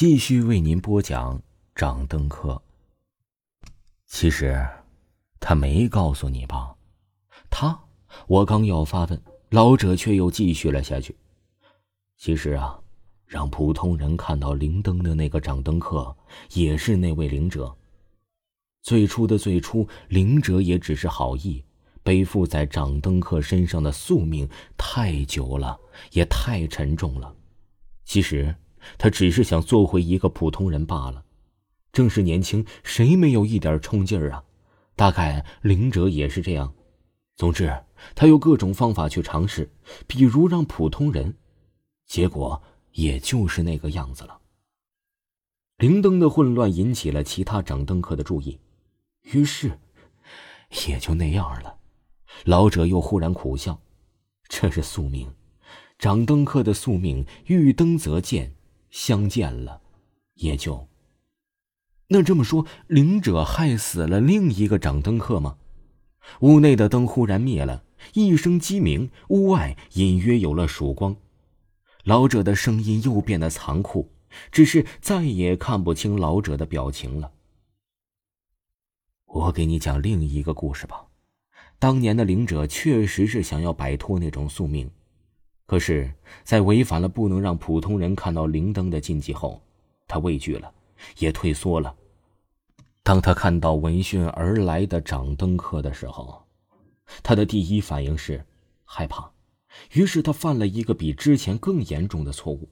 继续为您播讲掌灯客。其实，他没告诉你吧？他，我刚要发问，老者却又继续了下去。其实啊，让普通人看到灵灯的那个掌灯客，也是那位灵者。最初的最初，灵者也只是好意，背负在掌灯客身上的宿命太久了，也太沉重了。其实。他只是想做回一个普通人罢了。正是年轻，谁没有一点冲劲儿啊？大概灵者也是这样。总之，他有各种方法去尝试，比如让普通人，结果也就是那个样子了。灵灯的混乱引起了其他掌灯客的注意，于是也就那样了。老者又忽然苦笑：“这是宿命，掌灯客的宿命，遇灯则见。”相见了，也就。那这么说，灵者害死了另一个掌灯客吗？屋内的灯忽然灭了，一声鸡鸣，屋外隐约有了曙光。老者的声音又变得残酷，只是再也看不清老者的表情了。我给你讲另一个故事吧。当年的灵者确实是想要摆脱那种宿命。可是，在违反了不能让普通人看到灵灯的禁忌后，他畏惧了，也退缩了。当他看到闻讯而来的掌灯客的时候，他的第一反应是害怕。于是他犯了一个比之前更严重的错误，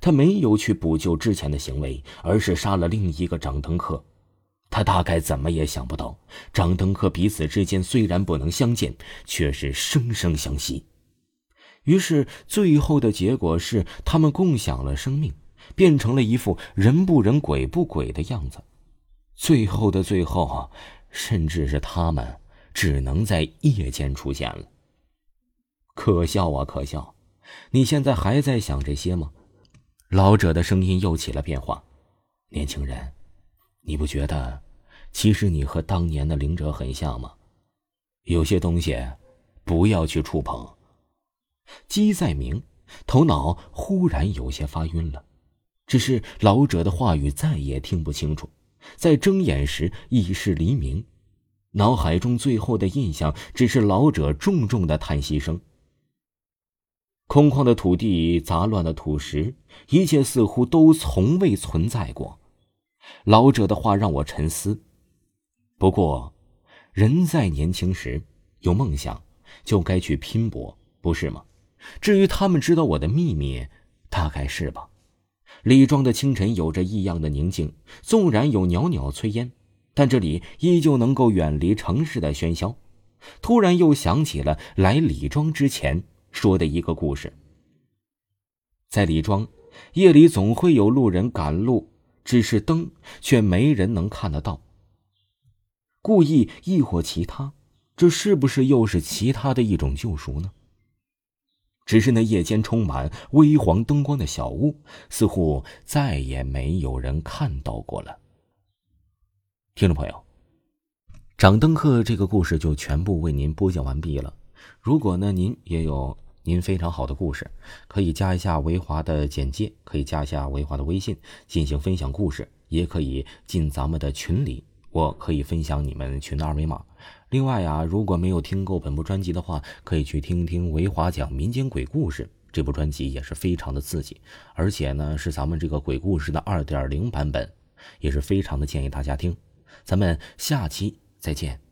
他没有去补救之前的行为，而是杀了另一个掌灯客。他大概怎么也想不到，掌灯客彼此之间虽然不能相见，却是生生相惜。于是，最后的结果是，他们共享了生命，变成了一副人不人、鬼不鬼的样子。最后的最后，甚至是他们只能在夜间出现了。可笑啊，可笑！你现在还在想这些吗？老者的声音又起了变化。年轻人，你不觉得，其实你和当年的灵者很像吗？有些东西，不要去触碰。姬在明头脑忽然有些发晕了，只是老者的话语再也听不清楚。在睁眼时已是黎明，脑海中最后的印象只是老者重重的叹息声。空旷的土地，杂乱的土石，一切似乎都从未存在过。老者的话让我沉思。不过，人在年轻时有梦想，就该去拼搏，不是吗？至于他们知道我的秘密，大概是吧。李庄的清晨有着异样的宁静，纵然有袅袅炊烟，但这里依旧能够远离城市的喧嚣。突然又想起了来李庄之前说的一个故事。在李庄，夜里总会有路人赶路，只是灯却没人能看得到。故意亦或其他，这是不是又是其他的一种救赎呢？只是那夜间充满微黄灯光的小屋，似乎再也没有人看到过了。听众朋友，掌灯客这个故事就全部为您播讲完毕了。如果呢，您也有您非常好的故事，可以加一下维华的简介，可以加一下维华的微信进行分享故事，也可以进咱们的群里，我可以分享你们群的二维码。另外呀，如果没有听够本部专辑的话，可以去听听维华讲民间鬼故事。这部专辑也是非常的刺激，而且呢是咱们这个鬼故事的二点零版本，也是非常的建议大家听。咱们下期再见。